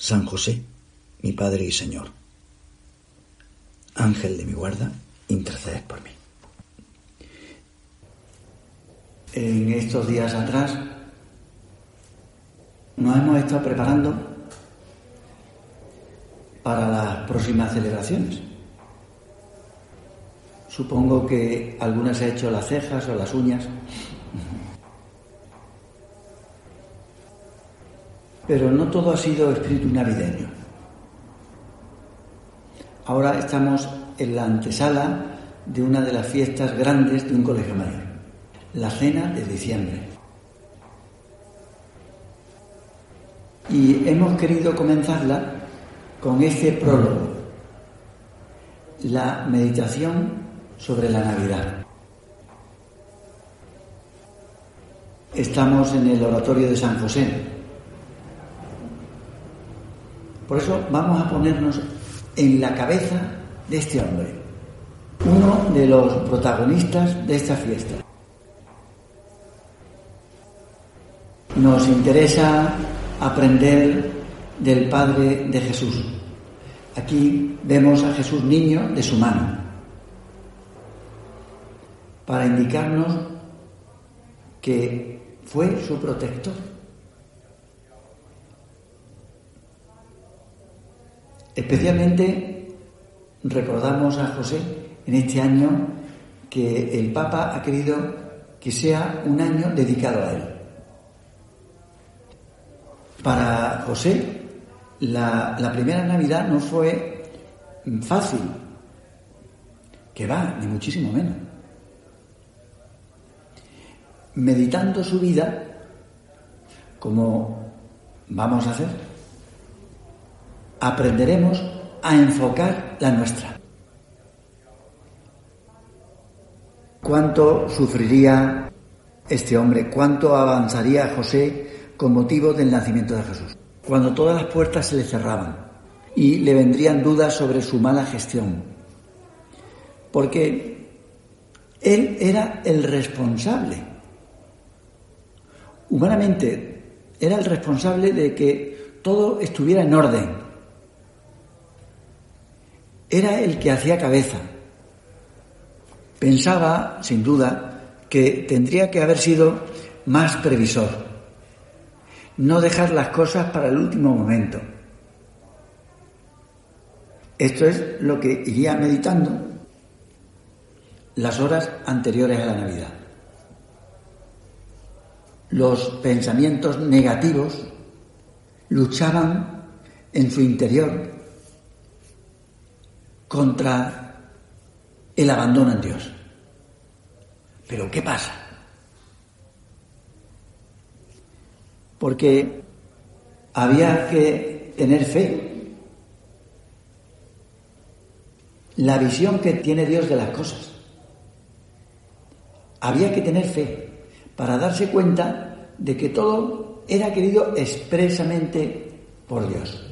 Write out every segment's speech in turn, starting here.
San José, mi Padre y Señor. Ángel de mi guarda, interceded por mí. En estos días atrás nos hemos estado preparando para las próximas celebraciones. Supongo que algunas se ha hecho las cejas o las uñas. Pero no todo ha sido espíritu navideño. Ahora estamos en la antesala de una de las fiestas grandes de un colegio mayor, la cena de diciembre. Y hemos querido comenzarla con ese prólogo, la meditación sobre la Navidad. Estamos en el oratorio de San José, por eso vamos a ponernos en la cabeza de este hombre, uno de los protagonistas de esta fiesta. Nos interesa aprender del Padre de Jesús. Aquí vemos a Jesús niño de su mano, para indicarnos que fue su protector Especialmente recordamos a José en este año que el Papa ha querido que sea un año dedicado a él. Para José, la, primera Navidad no fue fácil, que va, ni muchísimo menos. Meditando su vida, como vamos a hacer, aprenderemos a enfocar la nuestra. ¿Cuánto sufriría este hombre? ¿Cuánto avanzaría José con motivo del nacimiento de Jesús? Cuando todas las puertas se le cerraban y le vendrían dudas sobre su mala gestión. Porque él era el responsable. Humanamente, era el responsable de que todo estuviera en orden era el que hacía cabeza. Pensaba, sin duda, que tendría que haber sido más previsor, no dejar las cosas para el último momento. Esto es lo que iría meditando las horas anteriores a la Navidad. Los pensamientos negativos luchaban en su interior contra el abandono en Dios. Pero ¿qué pasa? Porque había que tener fe. La visión que tiene Dios de las cosas. Había que tener fe para darse cuenta de que todo era querido expresamente por Dios.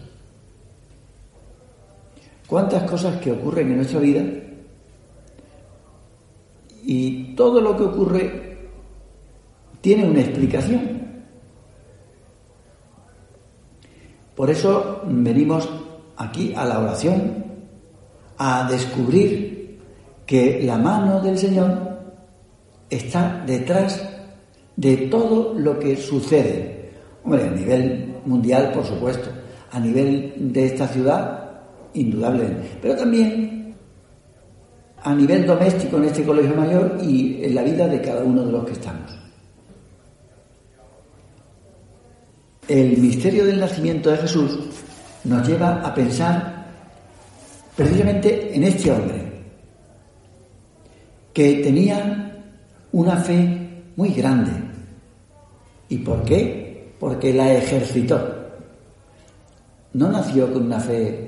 ¿Cuántas cosas que ocurren en nuestra vida? Y todo lo que ocurre tiene una explicación. Por eso venimos aquí a la oración a descubrir que la mano del Señor está detrás de todo lo que sucede. Hombre, a nivel mundial, por supuesto, a nivel de esta ciudad, indudablemente. Pero también a nivel doméstico en este colegio mayor y en la vida de cada uno de los que estamos. El misterio del nacimiento de Jesús nos lleva a pensar precisamente en este hombre, que tenía una fe muy grande. ¿Y por qué? Porque la ejercitó. no nació con una fe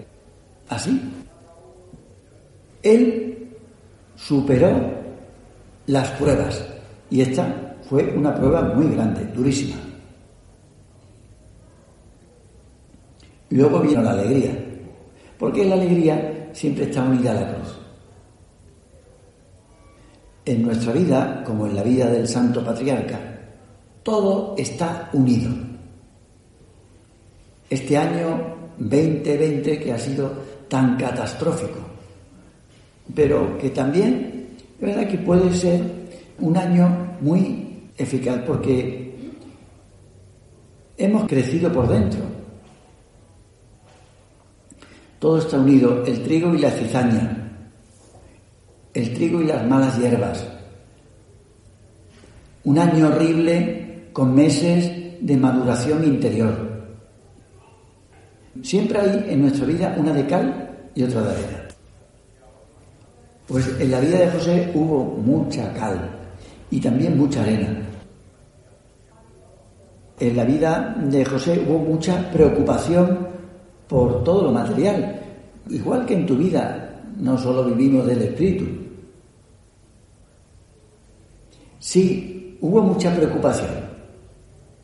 así. Él superó las pruebas y esta fue una prueba muy grande, durísima. Luego vino la alegría, porque la alegría siempre está unida a la cruz. En nuestra vida, como en la vida del Santo Patriarca, todo está unido. Este año 2020 que ha sido tan catastrófico, pero que también es verdad que puede ser un año muy eficaz porque hemos crecido por dentro. Todo está unido, el trigo y la cizaña, el trigo y las malas hierbas. Un año horrible con meses de maduración interior. Siempre hay en nuestra vida una de cal y otra de arena. Pues en la vida de José hubo mucha cal y también mucha arena. En la vida de José hubo mucha preocupación por todo lo material, igual que en tu vida no solo vivimos del espíritu. Sí, hubo mucha preocupación,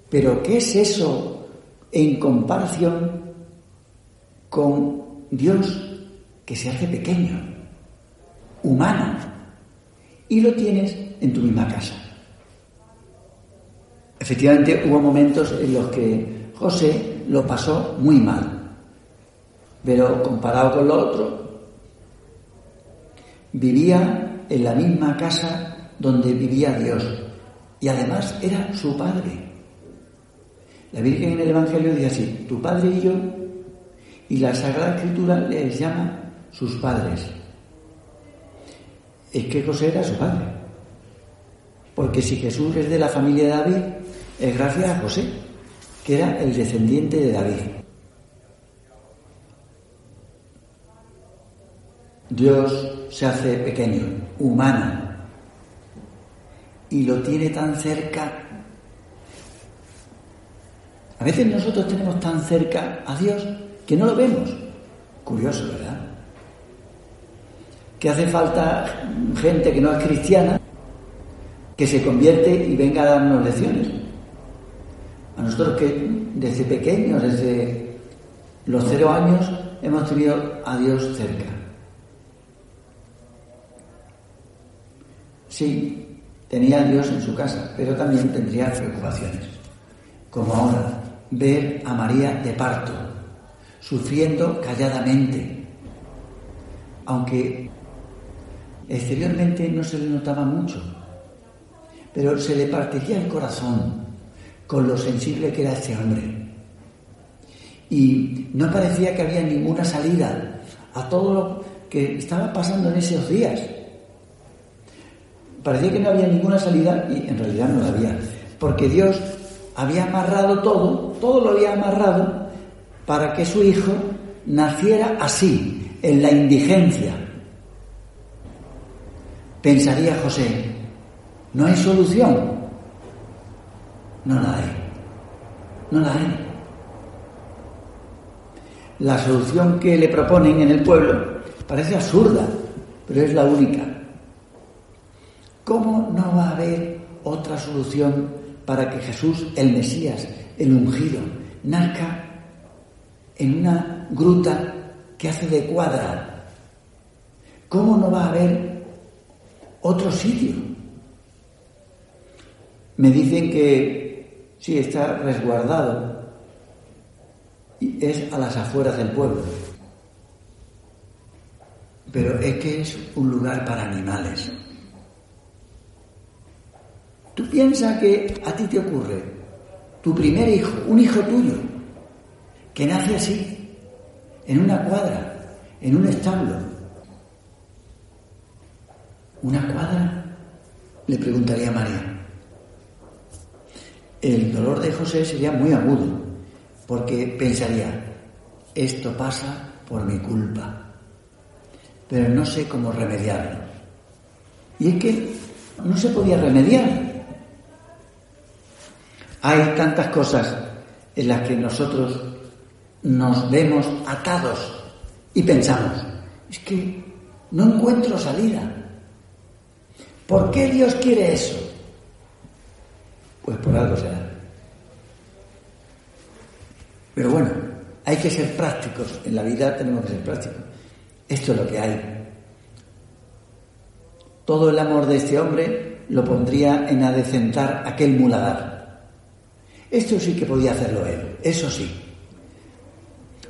pero ¿qué es eso en comparación con Dios que se hace pequeño, humano, y lo tienes en tu misma casa. Efectivamente, hubo momentos en los que José lo pasó muy mal, pero comparado con lo otro, vivía en la misma casa donde vivía Dios y además era su padre. La Virgen en el Evangelio dice así, tu padre y yo y la Sagrada Escritura les llama sus padres. Es que José era su padre. Porque si Jesús es de la familia de David, es gracias a José, que era el descendiente de David. Dios se hace pequeño, humano, y lo tiene tan cerca. A veces nosotros tenemos tan cerca a Dios que no lo vemos. Curioso, ¿verdad? Que hace falta gente que no es cristiana que se convierte y venga a darnos lecciones. A nosotros que desde pequeños, desde los cero años, hemos tenido a Dios cerca. Sí, tenía a Dios en su casa, pero también tendría preocupaciones. Como ahora, ver a María de parto sufriendo calladamente, aunque exteriormente no se le notaba mucho, pero se le partiría el corazón con lo sensible que era este hombre. Y no parecía que había ninguna salida a todo lo que estaba pasando en esos días. Parecía que no había ninguna salida y en realidad no la había, porque Dios había amarrado todo, todo lo había amarrado para que su hijo naciera así, en la indigencia. Pensaría José, ¿no hay solución? No la hay, no la hay. La solución que le proponen en el pueblo parece absurda, pero es la única. ¿Cómo no va a haber otra solución para que Jesús, el Mesías, el ungido, nazca en una gruta que hace de cuadra. ¿Cómo no va a haber otro sitio? Me dicen que sí, está resguardado y es a las afueras del pueblo. Pero es que es un lugar para animales. Tú piensas que a ti te ocurre, tu primer hijo, un hijo tuyo, que nace así, en una cuadra, en un establo. ¿Una cuadra? Le preguntaría María. El dolor de José sería muy agudo, porque pensaría, esto pasa por mi culpa, pero no sé cómo remediarlo. Y es que no se podía remediar. Hay tantas cosas en las que nosotros nos vemos atados y pensamos, es que no encuentro salida. ¿Por qué Dios quiere eso? Pues por algo será. Pero bueno, hay que ser prácticos. En la vida tenemos que ser prácticos. Esto es lo que hay. Todo el amor de este hombre lo pondría en adecentar aquel muladar. Esto sí que podía hacerlo él, eso sí.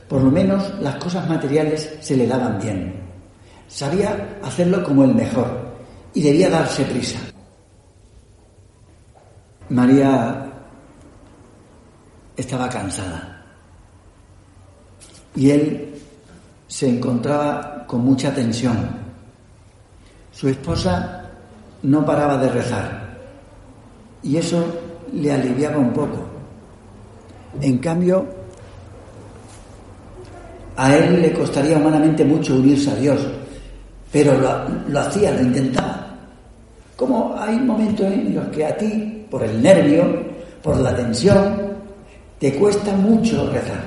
Por lo menos las cosas materiales se le daban bien. Sabía hacerlo como el mejor y debía darse prisa. María estaba cansada y él se encontraba con mucha tensión su esposa no paraba de rezar y eso le aliviaba un poco. En cambio, a él le costaría humanamente mucho unirse a Dios, pero lo, hacía, lo intentaba. Como hay momentos en los que a ti, por el nervio, por la tensión, te cuesta mucho rezar,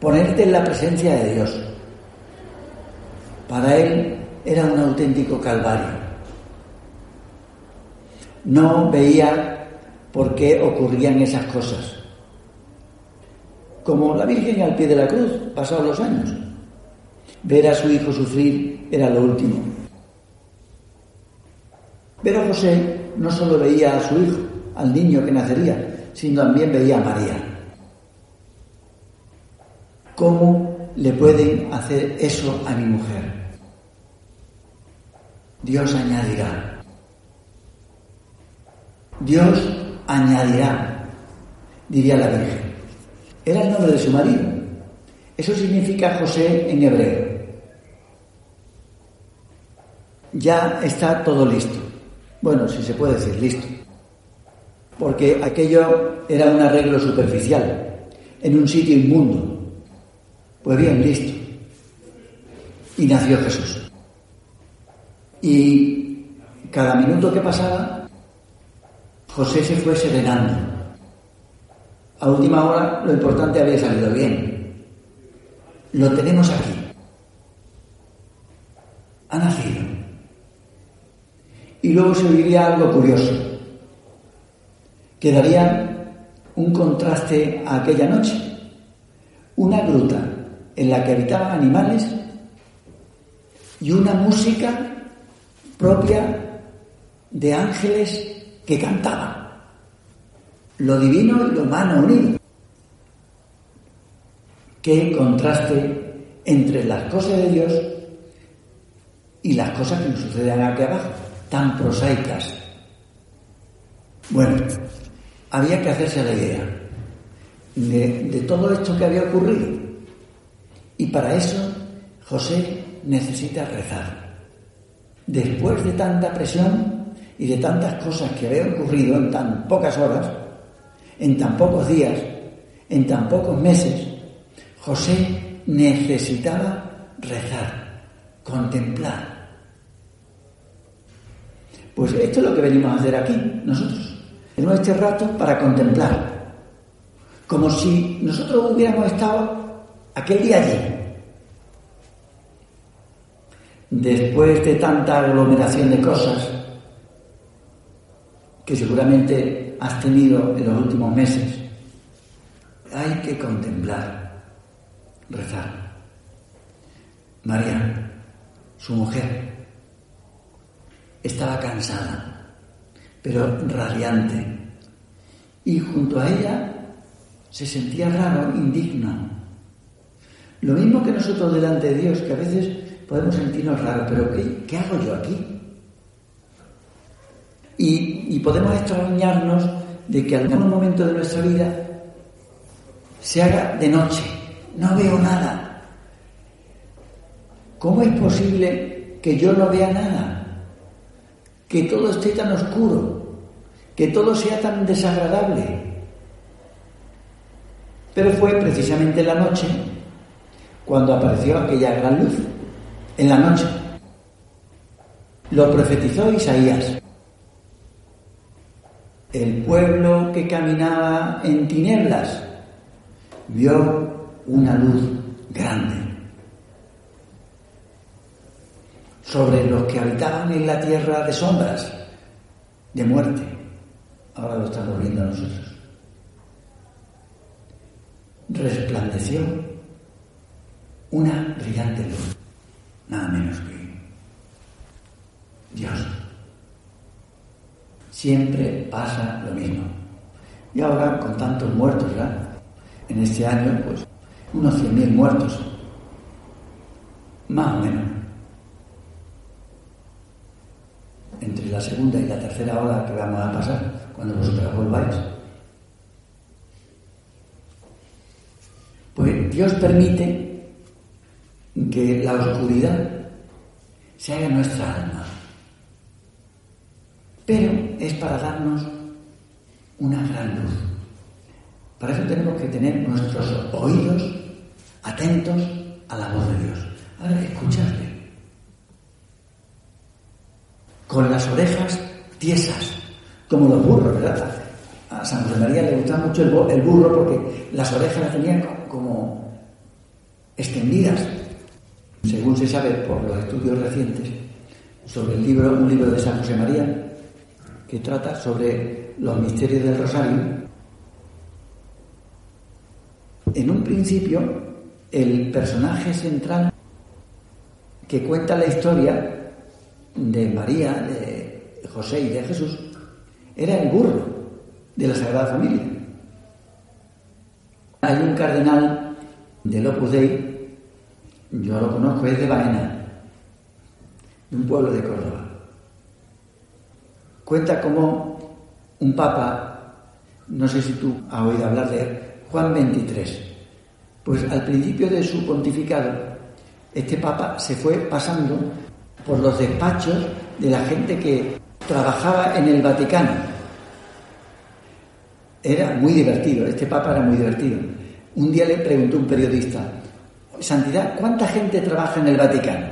ponerte en la presencia de Dios. Para él era un auténtico calvario. No veía por qué ocurrían esas cosas. Como la Virgen al pie de la cruz, pasados los años. Ver a su hijo sufrir era lo último. Pero José no solo veía a su hijo, al niño que nacería, sino también veía a María. ¿Cómo le pueden hacer eso a mi mujer? Dios añadirá. Dios añadirá, diría la Virgen. Era el nombre de su marido. Eso significa José en hebreo. Ya está todo listo. Bueno, si se puede decir listo. Porque aquello era un arreglo superficial, en un sitio inmundo. Pues bien, listo. Y nació Jesús. Y cada minuto que pasaba, José se fue serenando. A última hora lo importante había salido bien. Lo tenemos aquí. Ha nacido. Y luego se oiría algo curioso. Quedaría un contraste a aquella noche. Una gruta en la que habitaban animales y una música propia de ángeles que cantaban. Lo divino y lo humano unido. Qué contraste entre las cosas de Dios y las cosas que nos suceden aquí abajo, tan prosaicas. Bueno, había que hacerse la idea de, de todo esto que había ocurrido. Y para eso José necesita rezar después de tanta presión y de tantas cosas que habían ocurrido en tan pocas horas, en tan pocos días, en tan pocos meses, José necesitaba rezar, contemplar. Pues esto es lo que venimos a hacer aquí, nosotros. Tenemos este rato para contemplar. Como si nosotros hubiéramos estado aquel día allí, después de tanta aglomeración de cosas que seguramente has tenido en los últimos meses, hay que contemplar, rezar. María, su mujer, estaba cansada, pero radiante, y junto a ella se sentía raro, indigno. Lo mismo que nosotros delante de Dios, que a veces podemos sentirnos raros, pero ¿qué, hago yo aquí? Y, podemos extrañarnos de que algún momento de nuestra vida se haga de noche, no veo nada. ¿Cómo es posible que yo no vea nada? Que todo esté tan oscuro, que todo sea tan desagradable. Pero fue precisamente la noche cuando apareció aquella gran luz en la noche. Lo profetizó Isaías. El pueblo que caminaba en tinieblas vio una luz grande sobre los que habitaban en la tierra de sombras, de muerte. Ahora lo estamos viendo nosotros. Resplandeció una brillante luz, nada menos que Dios. Siempre pasa lo mismo. Y ahora, con tantos muertos, ¿verdad? En este año, pues, unos 100.000 muertos. Más o menos. Entre la segunda y la tercera hora que vamos a pasar, cuando vosotros volváis. Pues Dios permite que la oscuridad se haga nuestra alma. Pero es para darnos una gran luz. Para eso tenemos que tener nuestros oídos atentos a la voz de Dios. Ahora, escuchadle. Con las orejas tiesas, como los burros, ¿verdad? A San José María le gustaba mucho el, burro porque las orejas las tenían como extendidas. Según se sabe por los estudios recientes sobre el libro, un libro de San José María, que trata sobre los misterios del rosario, en un principio el personaje central que cuenta la historia de María, de José y de Jesús era el burro de la Sagrada Familia. Hay un cardenal del Opus Dei, yo lo conozco, es de Baena, de un pueblo de Córdoba. Cuenta como un papa, no sé si tú has oído hablar de él, Juan 23. Pues al principio de su pontificado, este papa se fue pasando por los despachos de la gente que trabajaba en el Vaticano. Era muy divertido, este papa era muy divertido. Un día le preguntó un periodista, Santidad, ¿cuánta gente trabaja en el Vaticano?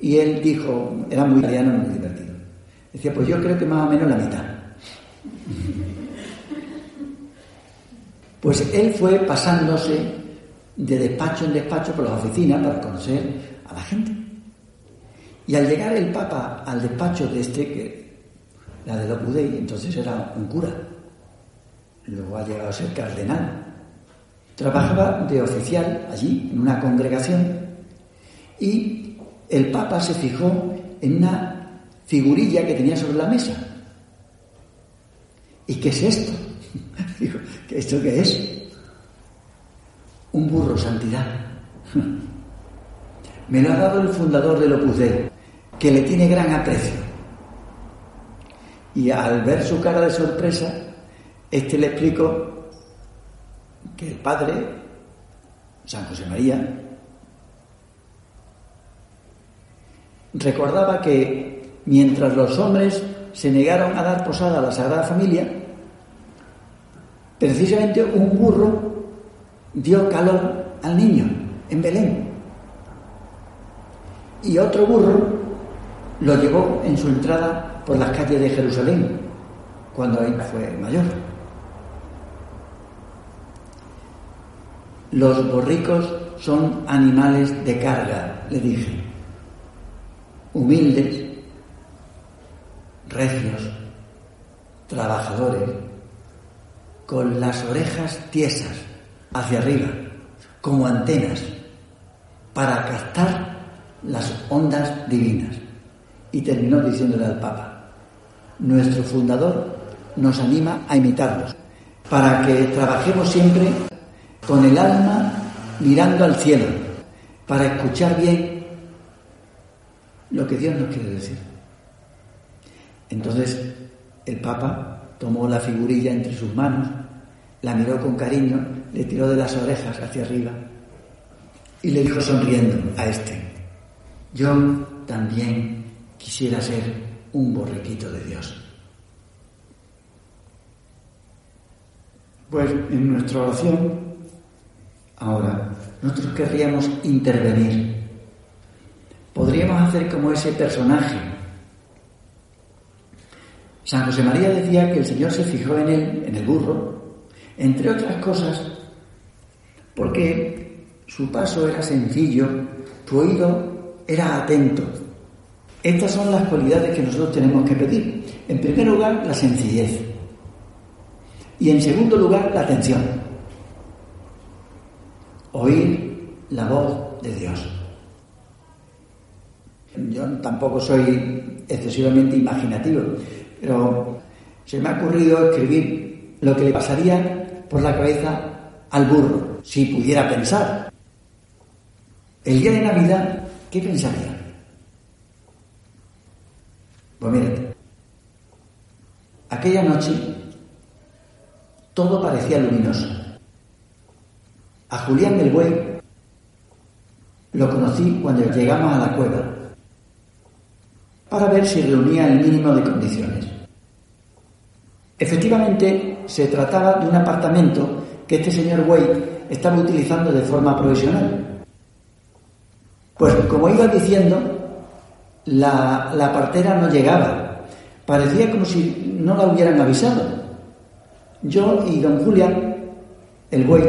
Y él dijo, era muy italiano, muy. Decía, pues yo creo que más o menos la mitad. Pues él fue pasándose de despacho en despacho por las oficinas para conocer a la gente. Y al llegar el Papa al despacho de este, que la de Lopudei, entonces era un cura, luego ha llegado a ser cardenal, trabajaba de oficial allí, en una congregación, y el Papa se fijó en una figurilla que tenía sobre la mesa. ¿Y qué es esto? Digo, ¿esto qué es? Un burro, santidad. Me lo ha dado el fundador del Opus Dei, que le tiene gran aprecio. Y al ver su cara de sorpresa, este le explicó que el padre, San José María, recordaba que mientras los hombres se negaron a dar posada a la Sagrada Familia, precisamente un burro dio calor al niño en Belén. Y otro burro lo llevó en su entrada por las calles de Jerusalén, cuando él fue mayor. Los borricos son animales de carga, le dije, humildes, recios, trabajadores, con las orejas tiesas hacia arriba, como antenas, para captar las ondas divinas. Y terminó diciéndole al Papa, nuestro fundador nos anima a imitarlos, para que trabajemos siempre con el alma mirando al cielo, para escuchar bien lo que Dios nos quiere decir. Entonces el Papa tomó la figurilla entre sus manos, la miró con cariño, le tiró de las orejas hacia arriba y le dijo sonriendo a este, yo también quisiera ser un borriquito de Dios. Pues en nuestra oración, ahora, nosotros querríamos intervenir. Podríamos hacer como ese personaje San José María decía que el Señor se fijó en él, en el burro, entre otras cosas, porque su paso era sencillo, su oído era atento. Estas son las cualidades que nosotros tenemos que pedir. En primer lugar, la sencillez. Y en segundo lugar, la atención. Oír la voz de Dios. Yo tampoco soy excesivamente imaginativo, pero se me ha ocurrido escribir lo que le pasaría por la cabeza al burro, si pudiera pensar. El día de Navidad, ¿qué pensaría? Pues mire, aquella noche todo parecía luminoso. A Julián del Buey lo conocí cuando llegamos a la cueva para ver si reunía el mínimo de condiciones. Efectivamente, se trataba de un apartamento que este señor Buey estaba utilizando de forma profesional. Pues como iba diciendo, la, la partera no llegaba. Parecía como si no la hubieran avisado. Yo y don Julián, el buey,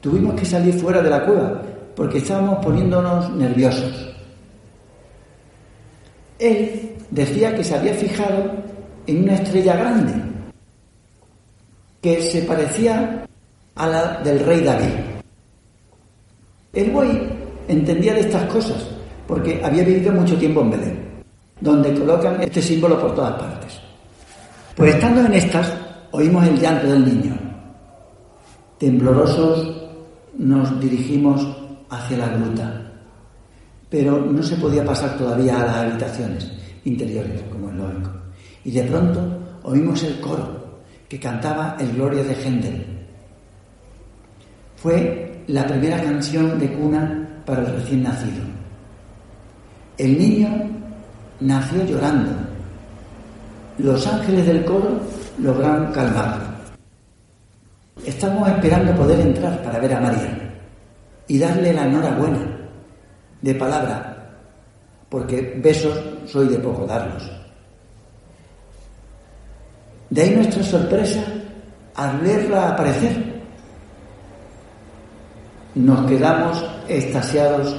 tuvimos que salir fuera de la cueva porque estábamos poniéndonos nerviosos. Él decía que se había fijado en una estrella grande que se parecía a la del rey David. El buey entendía de estas cosas porque había vivido mucho tiempo en Belén, donde colocan este símbolo por todas partes. Pues estando en estas, Oímos el llanto del niño. Temblorosos nos dirigimos hacia la gruta, pero no se podía pasar todavía a las habitaciones interiores, como es lógico. Y de pronto oímos el coro que cantaba el Gloria de Händel. Fue la primera canción de cuna para el recién nacido. El niño nació llorando. Los ángeles del coro lograron calmarlo. Estamos esperando poder entrar para ver a María y darle la enhorabuena de palabra, porque besos soy de poco darlos. De ahí nuestra sorpresa al verla aparecer. Nos quedamos extasiados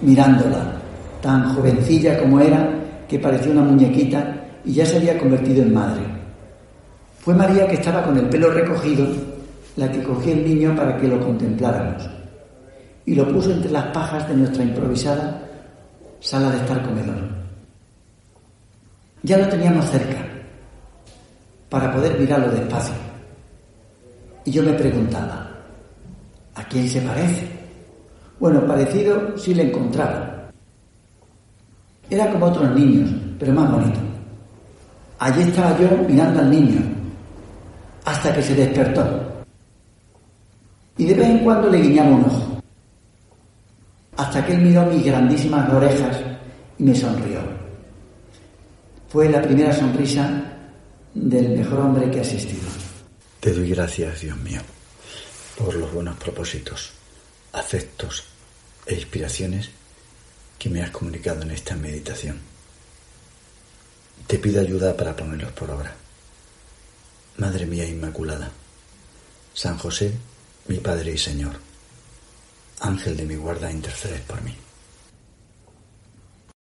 mirándola, tan jovencilla como era, que parecía una muñequita y ya se había convertido en madre. Fue María que estaba con el pelo recogido la que cogió el niño para que lo contempláramos y lo puso entre las pajas de nuestra improvisada sala de estar comedor. Ya lo teníamos cerca para poder mirarlo despacio. Y yo me preguntaba, ¿a quién se parece? Bueno, parecido si le encontraba. Era como otros niños, pero más bonito. Allí estaba yo mirando al niño, hasta que se despertó. Y de vez en cuando le guiñaba un ojo, hasta que él miró mis grandísimas orejas y me sonrió. Fue la primera sonrisa del mejor hombre que ha asistido. Te doy gracias, Dios mío, por los buenos propósitos, afectos e inspiraciones que me has comunicado en esta meditación. Te pido ayuda para ponerlos por obra. Madre mía Inmaculada, San José, mi Padre y Señor, Ángel de mi guarda, intercede por mí.